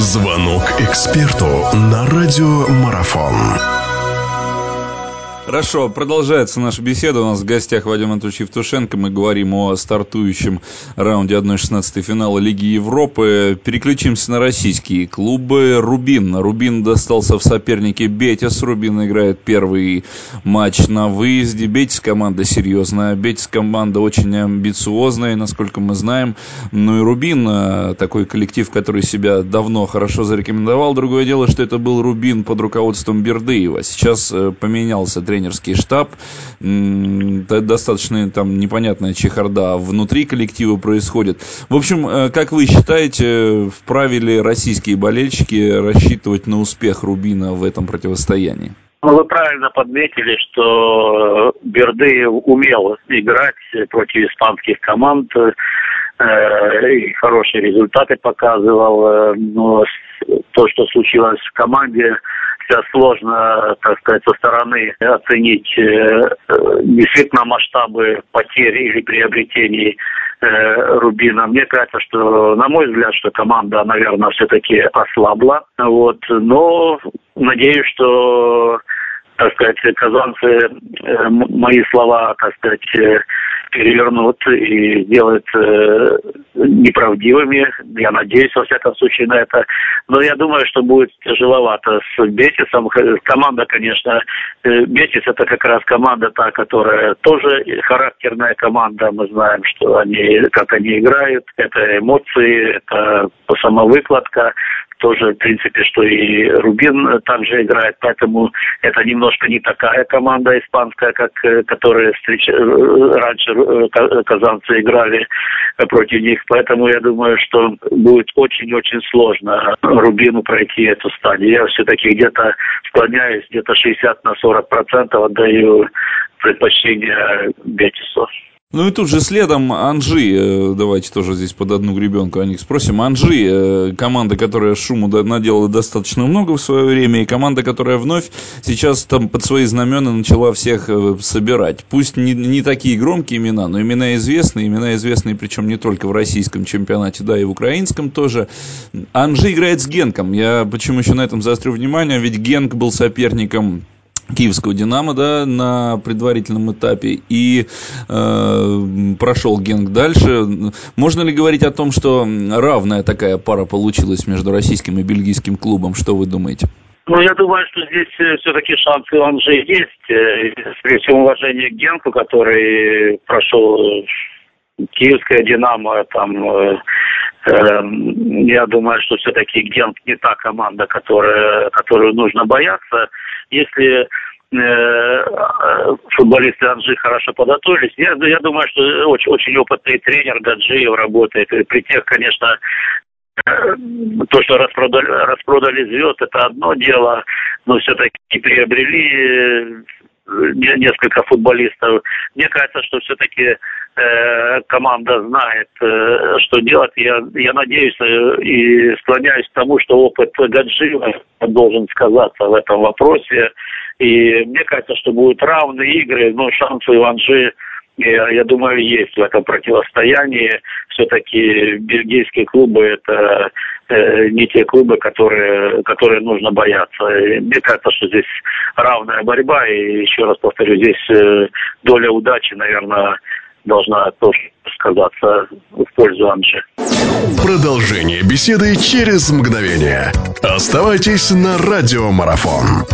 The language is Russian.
Звонок эксперту на радиомарафон. Хорошо, продолжается наша беседа. У нас в гостях Вадим Анатольевич Евтушенко. Мы говорим о стартующем раунде 1-16 финала Лиги Европы. Переключимся на российские клубы. Рубин. Рубин достался в сопернике Бетис. Рубин играет первый матч на выезде. Бетис команда серьезная. Бетис команда очень амбициозная, насколько мы знаем. Ну и Рубин, такой коллектив, который себя давно хорошо зарекомендовал. Другое дело, что это был Рубин под руководством Бердыева. Сейчас э, поменялся тренер тренерский штаб, достаточно там непонятная чехарда внутри коллектива происходит. В общем, э, как вы считаете, вправе ли российские болельщики рассчитывать на успех Рубина в этом противостоянии? Ну, вы правильно подметили, что Бердыев умел играть против испанских команд э, и хорошие результаты показывал. Э, но то, что случилось в команде, сейчас сложно, так сказать, со стороны оценить э, э, действительно масштабы потерь или приобретений э, Рубина. Мне кажется, что, на мой взгляд, что команда, наверное, все-таки ослабла. Вот. Но надеюсь, что так сказать, казанцы мои слова, так сказать, перевернут и сделают э, неправдивыми. Я надеюсь, во всяком случае, на это. Но я думаю, что будет тяжеловато с Бетисом. Команда, конечно, э, Бетис это как раз команда та, которая тоже характерная команда. Мы знаем, что они, как они играют. Это эмоции, это самовыкладка тоже, в принципе, что и Рубин также играет, поэтому это немножко не такая команда испанская, как э, которая встреч... Э, раньше э, казанцы играли против них, поэтому я думаю, что будет очень-очень сложно Рубину пройти эту стадию. Я все-таки где-то склоняюсь, где-то 60 на 40 процентов отдаю предпочтение Бетису. Ну и тут же следом Анжи, э, давайте тоже здесь под одну гребенку о них спросим. Анжи, э, команда, которая шуму наделала достаточно много в свое время, и команда, которая вновь сейчас там под свои знамена начала всех э, собирать. Пусть не, не такие громкие имена, но имена известные, имена известные, причем не только в российском чемпионате, да, и в украинском тоже. Анжи играет с Генком. Я почему еще на этом заострю внимание, ведь Генк был соперником киевского «Динамо», да, на предварительном этапе, и э, прошел Генк дальше. Можно ли говорить о том, что равная такая пара получилась между российским и бельгийским клубом? Что вы думаете? Ну, я думаю, что здесь э, все-таки шансы он же есть. Э, при всем уважении к Генку, который прошел Киевская «Динамо», там, э, я думаю, что все-таки Генк не та команда, которая, которую нужно бояться. Если э, футболисты Анжи хорошо подготовились. Я, я думаю, что очень, очень опытный тренер Гаджиев работает. И при тех, конечно, э, то, что распродали, распродали звезд, это одно дело, но все-таки приобрели несколько футболистов. Мне кажется, что все-таки э, команда знает, э, что делать. Я, я надеюсь э, и склоняюсь к тому, что опыт Гаджиева должен сказаться в этом вопросе. И мне кажется, что будут равные игры, но шансы у Анжи я, я думаю, есть в этом противостоянии. Все-таки бельгийские клубы это э, не те клубы, которые, которые нужно бояться. Мне кажется, что здесь равная борьба. И еще раз повторю, здесь э, доля удачи, наверное, должна тоже сказаться в пользу Анжи. Продолжение беседы через мгновение. Оставайтесь на радиомарафон.